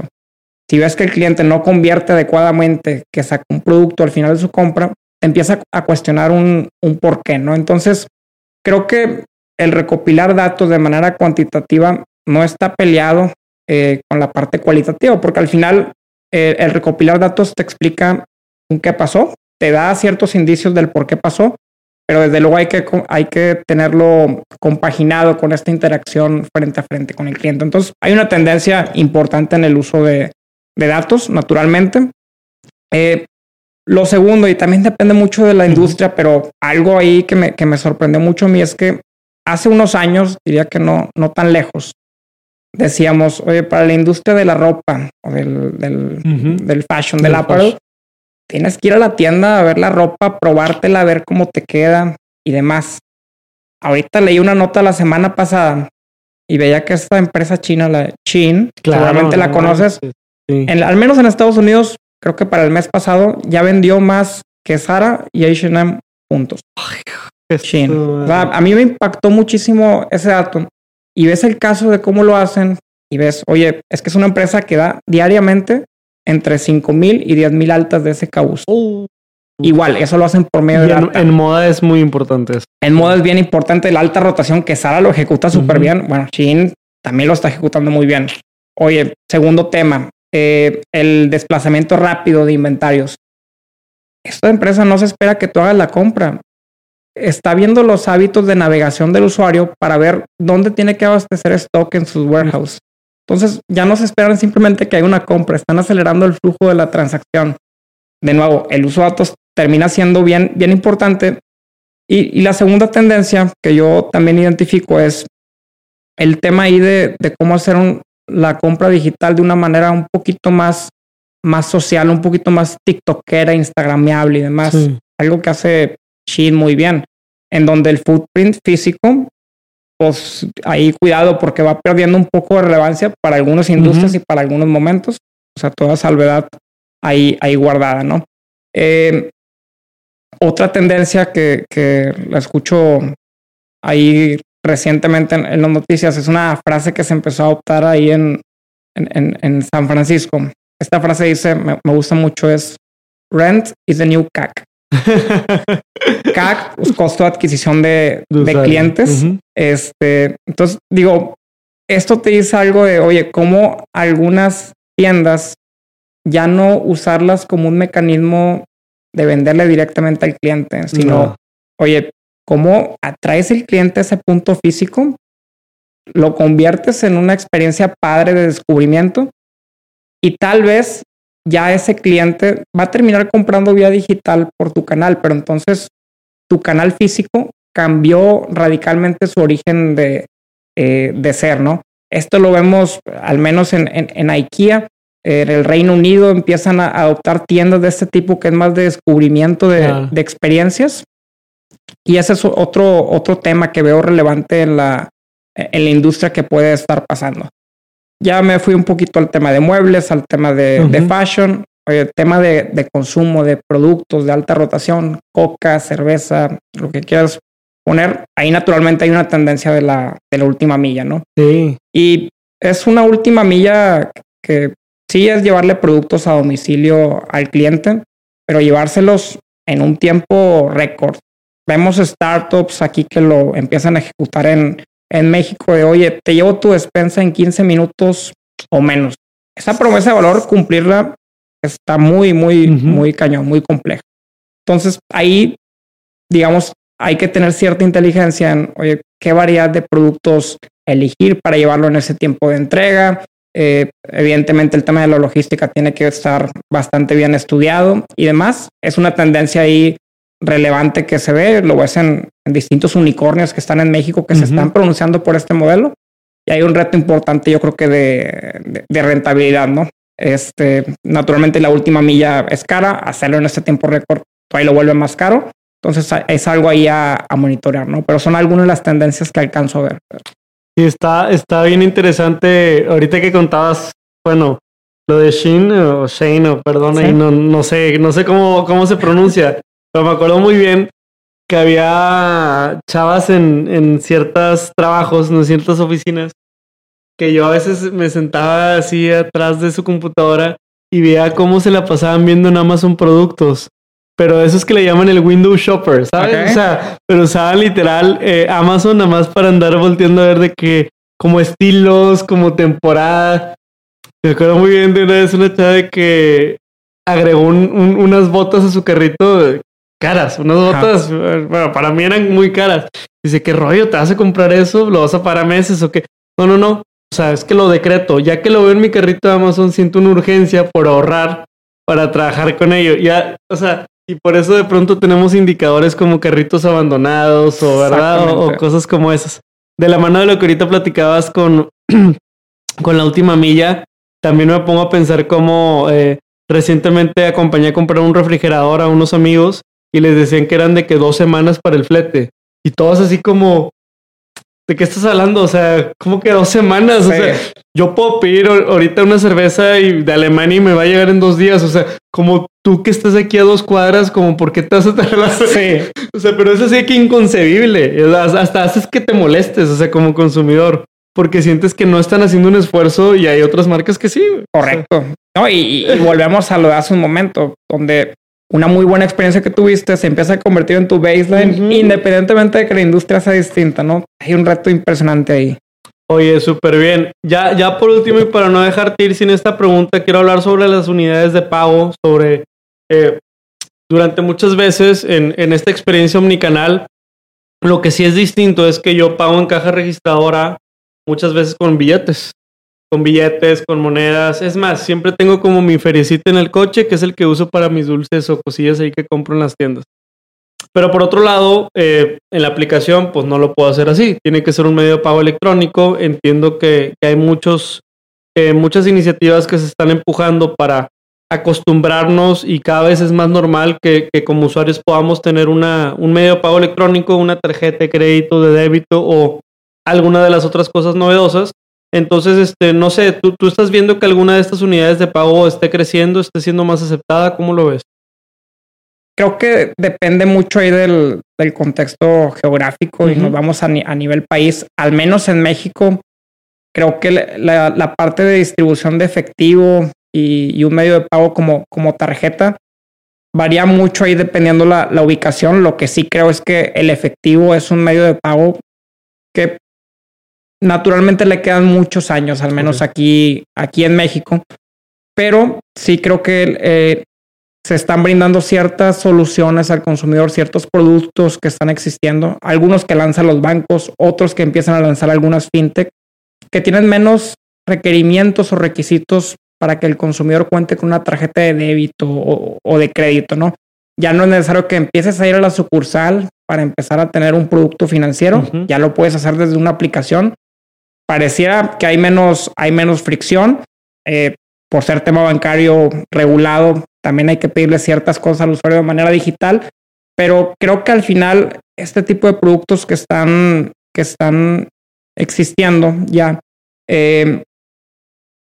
Si ves que el cliente no convierte adecuadamente, que saca un producto al final de su compra, empieza a cuestionar un, un por qué, ¿no? Entonces, creo que el recopilar datos de manera cuantitativa no está peleado eh, con la parte cualitativa, porque al final eh, el recopilar datos te explica qué pasó, te da ciertos indicios del por qué pasó, pero desde luego hay que, hay que tenerlo compaginado con esta interacción frente a frente con el cliente. Entonces, hay una tendencia importante en el uso de, de datos, naturalmente. Eh, lo segundo, y también depende mucho de la industria, pero algo ahí que me, que me sorprendió mucho a mí es que hace unos años, diría que no, no tan lejos, decíamos, oye, para la industria de la ropa o del, del, del fashion, del, apparel, tienes que ir a la tienda a ver la ropa, probártela, a ver cómo te queda y demás. Ahorita leí una nota la semana pasada y veía que esta empresa china, la Chin, claramente la conoces, al menos en Estados Unidos, creo que para el mes pasado ya vendió más que Zara y H&M juntos. Shein. a mí me impactó muchísimo ese dato. Y ves el caso de cómo lo hacen y ves, oye, es que es una empresa que da diariamente entre 5 mil y 10 mil altas de ese cabuz. Uh. Igual, eso lo hacen por medio de... En, en, moda es muy importante eso. En moda es bien importante la alta rotación, que Sara lo ejecuta súper bien. Bueno, Shein también lo está ejecutando muy bien. Oye, segundo tema, eh, el desplazamiento rápido de inventarios. Esta empresa no se espera que tú hagas la compra. Está viendo los hábitos de navegación del usuario para ver dónde tiene que abastecer stock en sus warehouse. Entonces ya no se esperan simplemente que haya una compra, están acelerando el flujo de la transacción. De nuevo, el uso de datos termina siendo bien, bien importante. Y, la segunda tendencia que yo también identifico es el tema ahí de, cómo hacer la compra digital de una manera un poquito más, más social, un poquito más tiktokera, instagramiable y demás. Algo que hace Shein muy bien, en donde el footprint físico pues ahí cuidado porque va perdiendo un poco de relevancia para algunas industrias y para algunos momentos. O sea, toda salvedad ahí, ahí guardada, ¿no? Eh, otra tendencia que, que, la escucho ahí recientemente en, las noticias es una frase que se empezó a adoptar ahí en, en, en San Francisco. Esta frase dice, me, me, gusta mucho, es Rent is the new CAC. CAC, pues, costo de adquisición de, clientes. Este, entonces digo, esto te dice algo de, oye, cómo algunas tiendas ya no usarlas como un mecanismo de venderle directamente al cliente, sino, oye, cómo atraes el cliente a ese punto físico, lo conviertes en una experiencia padre de descubrimiento y tal vez ya ese cliente va a terminar comprando vía digital por tu canal, pero entonces tu canal físico cambió radicalmente su origen de, eh, de ser, ¿no? Esto lo vemos al menos en, en, IKEA. En el Reino Unido empiezan a adoptar tiendas de este tipo que es más de descubrimiento de, de experiencias. Y ese es otro, otro tema que veo relevante en la, en la industria que puede estar pasando. Ya me fui un poquito al tema de muebles, al tema de, de fashion, el tema de, de, consumo de productos de alta rotación, coca, cerveza, lo que quieras poner. Ahí naturalmente hay una tendencia de la, de la última milla, ¿no? Sí. Y es una última milla que sí es llevarle productos a domicilio al cliente, pero llevárselos en un tiempo récord. Vemos startups aquí que lo empiezan a ejecutar en en México de, oye, te llevo tu despensa en 15 minutos o menos. Esa promesa de valor, cumplirla, está muy, muy, muy cañón, muy compleja. Entonces, ahí, digamos, hay que tener cierta inteligencia en, oye, qué variedad de productos elegir para llevarlo en ese tiempo de entrega. Eh, evidentemente, el tema de la logística tiene que estar bastante bien estudiado y demás. Es una tendencia ahí relevante que se ve, lo ves en, distintos unicornios que están en México que se están pronunciando por este modelo. Y hay un reto importante, yo creo que de, de, rentabilidad, ¿no? Este, naturalmente la última milla es cara, hacerlo en este tiempo récord todavía lo vuelve más caro. Entonces es algo ahí a, a, monitorear, ¿no? Pero son algunas de las tendencias que alcanzo a ver. Y está, está bien interesante. Ahorita que contabas, bueno, lo de Shin o Shane, o perdón, ahí no, no sé, no sé cómo, cómo se pronuncia. Pero me acuerdo muy bien que había chavas en, en ciertos trabajos, en ciertas oficinas, que yo a veces me sentaba así atrás de su computadora y veía cómo se la pasaban viendo en Amazon productos. Pero eso es que le llaman el window shopper, ¿sabes? O sea, pero usaban literal eh, Amazon nada más para andar volteando a ver de que, como estilos, como temporada. Me acuerdo muy bien de una vez una chava de que agregó unas botas a su carrito caras, unas botas, bueno, para mí eran muy caras. Dice, ¿qué rollo? ¿Te vas a comprar eso? ¿Lo vas a pagar meses o qué? No, no, no. O sea, es que lo decreto. Ya que lo veo en mi carrito de Amazon, siento una urgencia por ahorrar para trabajar con ello. Ya, o sea, y por eso de pronto tenemos indicadores como carritos abandonados o, ¿verdad? O, cosas como esas. De la mano de lo que ahorita platicabas con, con la última milla, también me pongo a pensar cómo eh, recientemente acompañé a comprar un refrigerador a unos amigos y les decían que eran de que dos semanas para el flete. Y todos así como, ¿de qué estás hablando? O sea, ¿cómo que dos semanas? O sea, yo puedo pedir ahorita una cerveza y de Alemania y me va a llegar en dos días. O sea, como tú que estás aquí a dos cuadras, como por qué te vas a tardar Sí. O sea, pero es así que inconcebible. Hasta haces que te molestes, o sea, como consumidor. Porque sientes que no están haciendo un esfuerzo y hay otras marcas que sí. Correcto. No, y, y volvemos a lo de hace un momento, donde una muy buena experiencia que tuviste se empieza a convertir en tu baseline, independientemente de que la industria sea distinta, ¿no? Hay un reto impresionante ahí. Oye, súper bien. Ya, ya por último, y para no dejarte ir sin esta pregunta, quiero hablar sobre las unidades de pago, sobre eh, durante muchas veces en, en esta experiencia omnicanal, lo que sí es distinto es que yo pago en caja registradora muchas veces con billetes con billetes, con monedas. Es más, siempre tengo como mi feriecita en el coche, que es el que uso para mis dulces o cosillas ahí que compro en las tiendas. Pero por otro lado, eh, en la aplicación, pues no lo puedo hacer así. Tiene que ser un medio de pago electrónico. Entiendo que, hay muchos, eh, muchas iniciativas que se están empujando para acostumbrarnos y cada vez es más normal que, que, como usuarios podamos tener una, un medio de pago electrónico, una tarjeta de crédito, de débito o alguna de las otras cosas novedosas entonces, este, no sé, ¿tú, ¿tú estás viendo que alguna de estas unidades de pago esté creciendo, esté siendo más aceptada? ¿Cómo lo ves? Creo que depende mucho ahí del, del contexto geográfico y nos vamos a, a, nivel país, al menos en México, creo que la, la parte de distribución de efectivo y, y, un medio de pago como, como tarjeta varía mucho ahí dependiendo la, la ubicación. Lo que sí creo es que el efectivo es un medio de pago que naturalmente le quedan muchos años, al menos aquí, aquí en México, pero sí creo que eh, se están brindando ciertas soluciones al consumidor, ciertos productos que están existiendo, algunos que lanzan los bancos, otros que empiezan a lanzar algunas fintech, que tienen menos requerimientos o requisitos para que el consumidor cuente con una tarjeta de débito o, de crédito, ¿no? Ya no es necesario que empieces a ir a la sucursal para empezar a tener un producto financiero, ya lo puedes hacer desde una aplicación pareciera que hay menos, hay menos fricción. Eh, por ser tema bancario regulado, también hay que pedirle ciertas cosas al usuario de manera digital, pero creo que al final este tipo de productos que están, que están existiendo ya eh,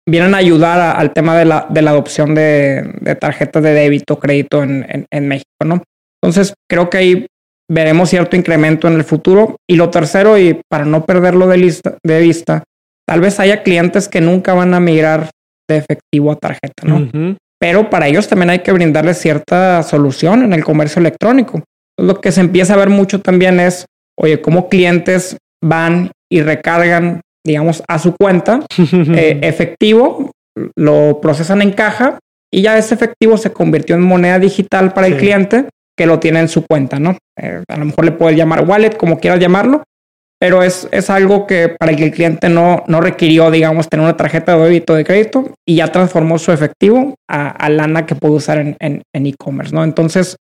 vienen a ayudar al tema de la, de la adopción de, tarjetas de débito, crédito en, en, México, ¿no? Entonces, creo que ahí veremos cierto incremento en el futuro. Y lo tercero, y para no perderlo de, lista, de vista, tal vez haya clientes que nunca van a migrar de efectivo a tarjeta, ¿no? Pero para ellos también hay que brindarles cierta solución en el comercio electrónico. Lo que se empieza a ver mucho también es, oye, cómo clientes van y recargan digamos, a su cuenta, eh, efectivo, lo procesan en caja y ya ese efectivo se convirtió en moneda digital para el cliente que lo tiene en su cuenta, ¿no? Eh, a lo mejor le puedes llamar wallet, como quieras llamarlo, pero es, es algo que para que el cliente no, no requirió, digamos, tener una tarjeta de débito de crédito y ya transformó su efectivo a, lana que puede usar en e-commerce, ¿no? Entonces,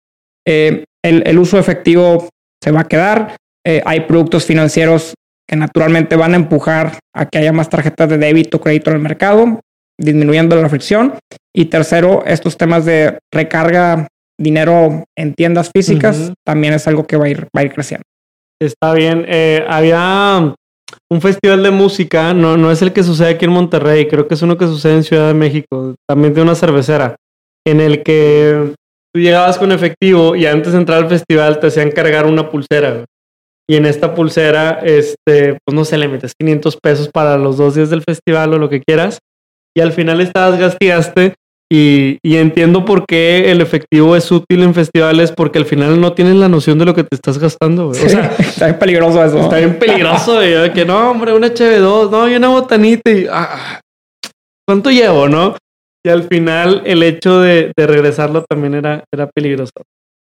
eh, el, el, uso efectivo se va a quedar. hay productos financieros que naturalmente van a empujar a que haya más tarjetas de débito, crédito en el mercado, disminuyendo la fricción. Y tercero, estos temas de recarga dinero en tiendas físicas también es algo que va a ir, va a ir creciendo. Está bien. Eh, había un festival de música, no, no es el que sucede aquí en Monterrey, creo que es uno que sucede en Ciudad de México, también de una cervecera, en el que tú llegabas con efectivo y antes de entrar al festival te hacían cargar una pulsera y en esta pulsera, este, pues no sé, le metes 500 pesos para los dos días del festival o lo que quieras, y al final estabas gastigaste. Y, y, entiendo por qué el efectivo es útil en festivales, porque al final no tienes la noción de lo que te estás gastando. O sea, está bien peligroso eso. Está bien peligroso. que no, hombre, una HB2, no, y una botanita. Y, ah, ¿Cuánto llevo, no? Y al final el hecho de, de regresarlo también era, era peligroso.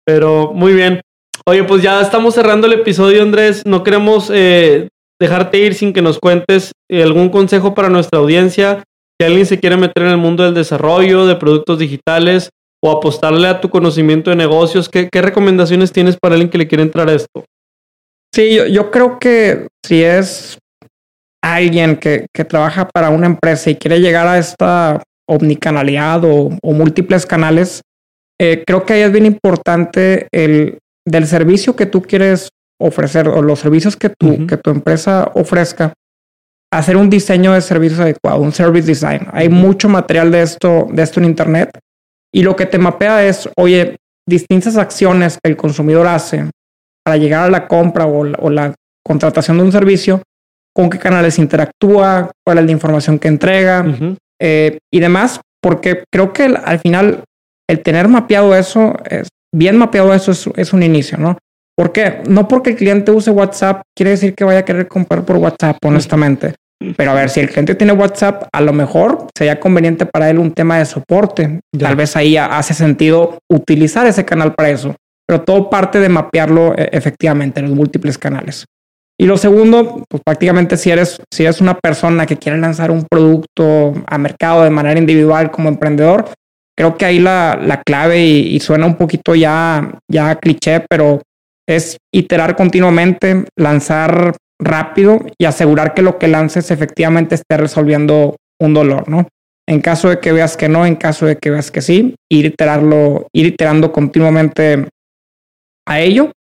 Pero muy bien. Oye, pues ya estamos cerrando el episodio, Andrés. No queremos eh, dejarte ir sin que nos cuentes eh, algún consejo para nuestra audiencia. Si alguien se quiere meter en el mundo del desarrollo de productos digitales o apostarle a tu conocimiento de negocios, ¿qué, recomendaciones tienes para alguien que le quiere entrar a esto? Sí, yo, creo que si es alguien que, trabaja para una empresa y quiere llegar a esta omnicanalidad o, múltiples canales, eh, creo que ahí es bien importante el del servicio que tú quieres ofrecer o los servicios que tu, que tu empresa ofrezca, hacer un diseño de servicio adecuado, un service design. Hay mucho material de esto, de esto en Internet y lo que te mapea es, oye, distintas acciones que el consumidor hace para llegar a la compra o la, contratación de un servicio, con qué canales interactúa, cuál es la información que entrega eh, y demás, porque creo que al final el tener mapeado eso es, bien mapeado eso es, un inicio, ¿no? ¿Por qué? No porque el cliente use WhatsApp quiere decir que vaya a querer comprar por WhatsApp, honestamente. Pero a ver, si el cliente tiene WhatsApp, a lo mejor sería conveniente para él un tema de soporte. Tal vez ahí hace sentido utilizar ese canal para eso. Pero todo parte de mapearlo eh, efectivamente en los múltiples canales. Y lo segundo, pues prácticamente si eres, si eres una persona que quiere lanzar un producto a mercado de manera individual como emprendedor, creo que ahí la, la clave y, suena un poquito ya, ya cliché, pero es iterar continuamente, lanzar rápido y asegurar que lo que lances efectivamente esté resolviendo un dolor, ¿no? En caso de que veas que no, en caso de que veas que sí, ir iterarlo, ir iterando continuamente a ello.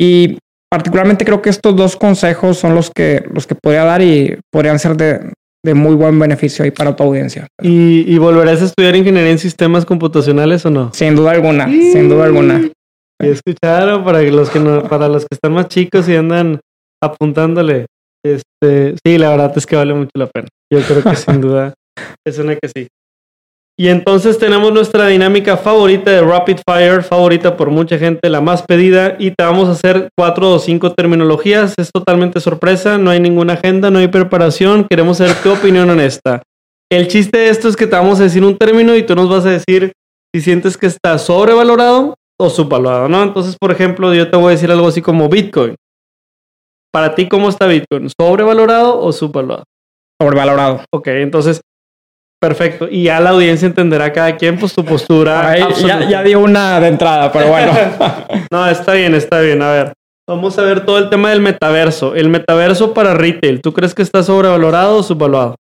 Y particularmente creo que estos dos consejos son los que, los que podría dar y podrían ser de, de muy buen beneficio ahí para tu audiencia. ¿Y, volverás a estudiar ingeniería en sistemas computacionales o no? Sin duda alguna, sin duda alguna. Escucharon para los que no, para los que están más chicos y andan apuntándole. Este, sí, la verdad es que vale mucho la pena. Yo creo que sin duda es una que sí. Y entonces tenemos nuestra dinámica favorita de Rapid Fire, favorita por mucha gente, la más pedida, y te vamos a hacer cuatro o cinco terminologías. Es totalmente sorpresa, no hay ninguna agenda, no hay preparación. Queremos saber tu opinión en esta. El chiste de esto es que te vamos a decir un término y tú nos vas a decir si sientes que está sobrevalorado o subvalorado, ¿no? Entonces, por ejemplo, yo te voy a decir algo así como Bitcoin. Para ti, ¿cómo está Bitcoin? ¿Sobrevalorado o subvalorado? Sobrevalorado. Ok, entonces Perfecto. Y ya la audiencia entenderá cada quien pues tu postura. ya, ya dio una de entrada, pero bueno. no, está bien, está bien. A ver, vamos a ver todo el tema del metaverso. El metaverso para retail, ¿tú crees que está sobrevalorado o subvaluado?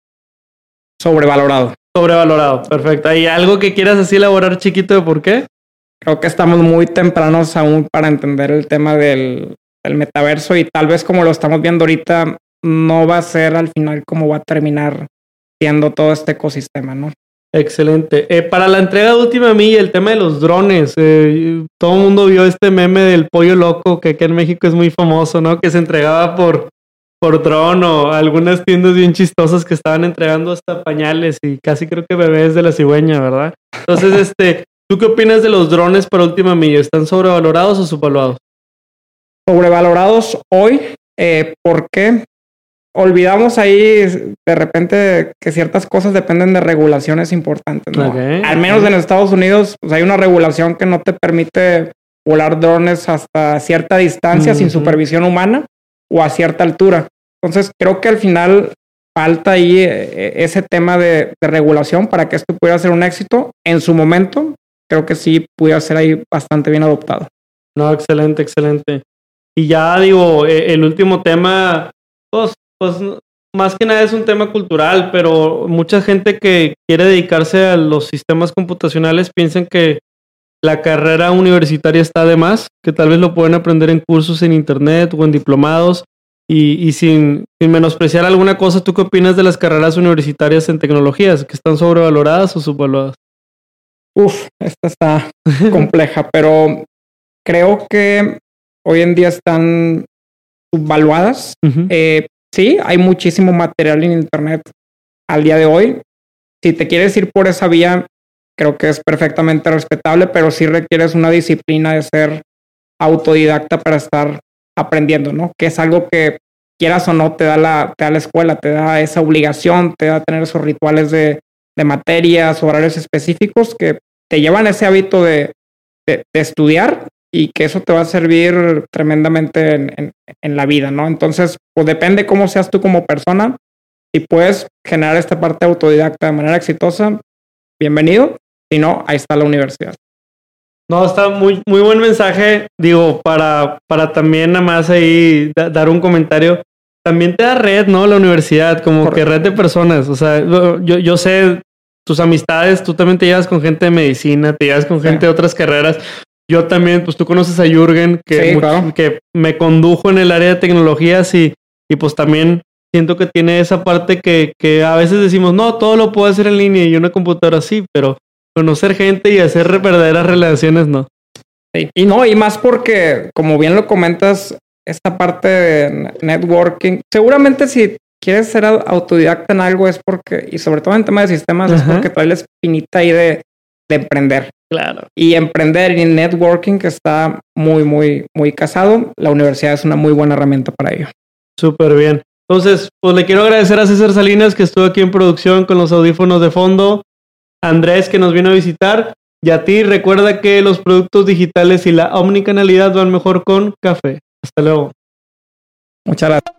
sobrevalorado. Sobrevalorado, perfecto. ¿Hay algo que quieras así elaborar chiquito de por qué? Creo que estamos muy tempranos aún para entender el tema del, del metaverso y tal vez como lo estamos viendo ahorita, no va a ser al final como va a terminar siendo todo este ecosistema, ¿no? Excelente. Eh, para la entrega de última milla, el tema de los drones. Eh, todo el mundo vio este meme del pollo loco que aquí en México es muy famoso, ¿no? Que se entregaba por, por dron o algunas tiendas bien chistosas que estaban entregando hasta pañales y casi creo que bebés de la cigüeña, ¿verdad? Entonces, este, ¿tú qué opinas de los drones para última milla? ¿Están sobrevalorados o subvaluados? Sobrevalorados hoy, eh, ¿por qué? olvidamos ahí de repente que ciertas cosas dependen de regulaciones importantes. ¿no? Al menos en Estados Unidos pues, hay una regulación que no te permite volar drones hasta cierta distancia sin supervisión humana o a cierta altura. Entonces creo que al final falta ahí eh, ese tema de, regulación para que esto pudiera ser un éxito. En su momento creo que sí pudiera ser ahí bastante bien adoptado. No, excelente, excelente. Y ya digo, e, el último tema, pues pues más que nada es un tema cultural, pero mucha gente que quiere dedicarse a los sistemas computacionales piensan que la carrera universitaria está de más, que tal vez lo pueden aprender en cursos en internet o en diplomados. Y, sin, menospreciar alguna cosa, ¿tú qué opinas de las carreras universitarias en tecnologías? ¿Que están sobrevaloradas o subvaloradas? Uf, esta está compleja, pero creo que hoy en día están subvaluadas. Sí, hay muchísimo material en Internet al día de hoy. Si te quieres ir por esa vía, creo que es perfectamente respetable, pero sí requieres una disciplina de ser autodidacta para estar aprendiendo, ¿no? Que es algo que quieras o no te da la, te da la escuela, te da esa obligación, te da tener esos rituales de, de materias, horarios específicos que te llevan ese hábito de, de, de estudiar y que eso te va a servir tremendamente en, en, la vida, ¿no? Entonces, pues depende cómo seas tú como persona. Si puedes generar esta parte autodidacta de manera exitosa, bienvenido. Si no, ahí está la universidad. No, está muy, muy buen mensaje. Digo, para, para también nada más ahí dar un comentario. También te da red, ¿no? La universidad, como que red de personas. O sea, yo, yo sé tus amistades, tú también te llevas con gente de medicina, te llevas con gente de otras carreras, yo también, pues tú conoces a Jürgen, que, que me condujo en el área de tecnologías y, y pues también siento que tiene esa parte que, que, a veces decimos, no, todo lo puedo hacer en línea y una computadora sí, pero conocer gente y hacer verdaderas relaciones no. Y no, y más porque, como bien lo comentas, esta parte de networking, seguramente si quieres ser autodidacta en algo es porque, y sobre todo en tema de sistemas, es porque trae la espinita ahí de, de emprender. Claro. Y emprender en networking que está muy, muy, muy casado. La universidad es una muy buena herramienta para ello. Súper bien. Entonces, pues le quiero agradecer a César Salinas que estuvo aquí en producción con los audífonos de fondo. Andrés que nos vino a visitar. Y a ti recuerda que los productos digitales y la omnicanalidad van mejor con café. Hasta luego. Muchas gracias.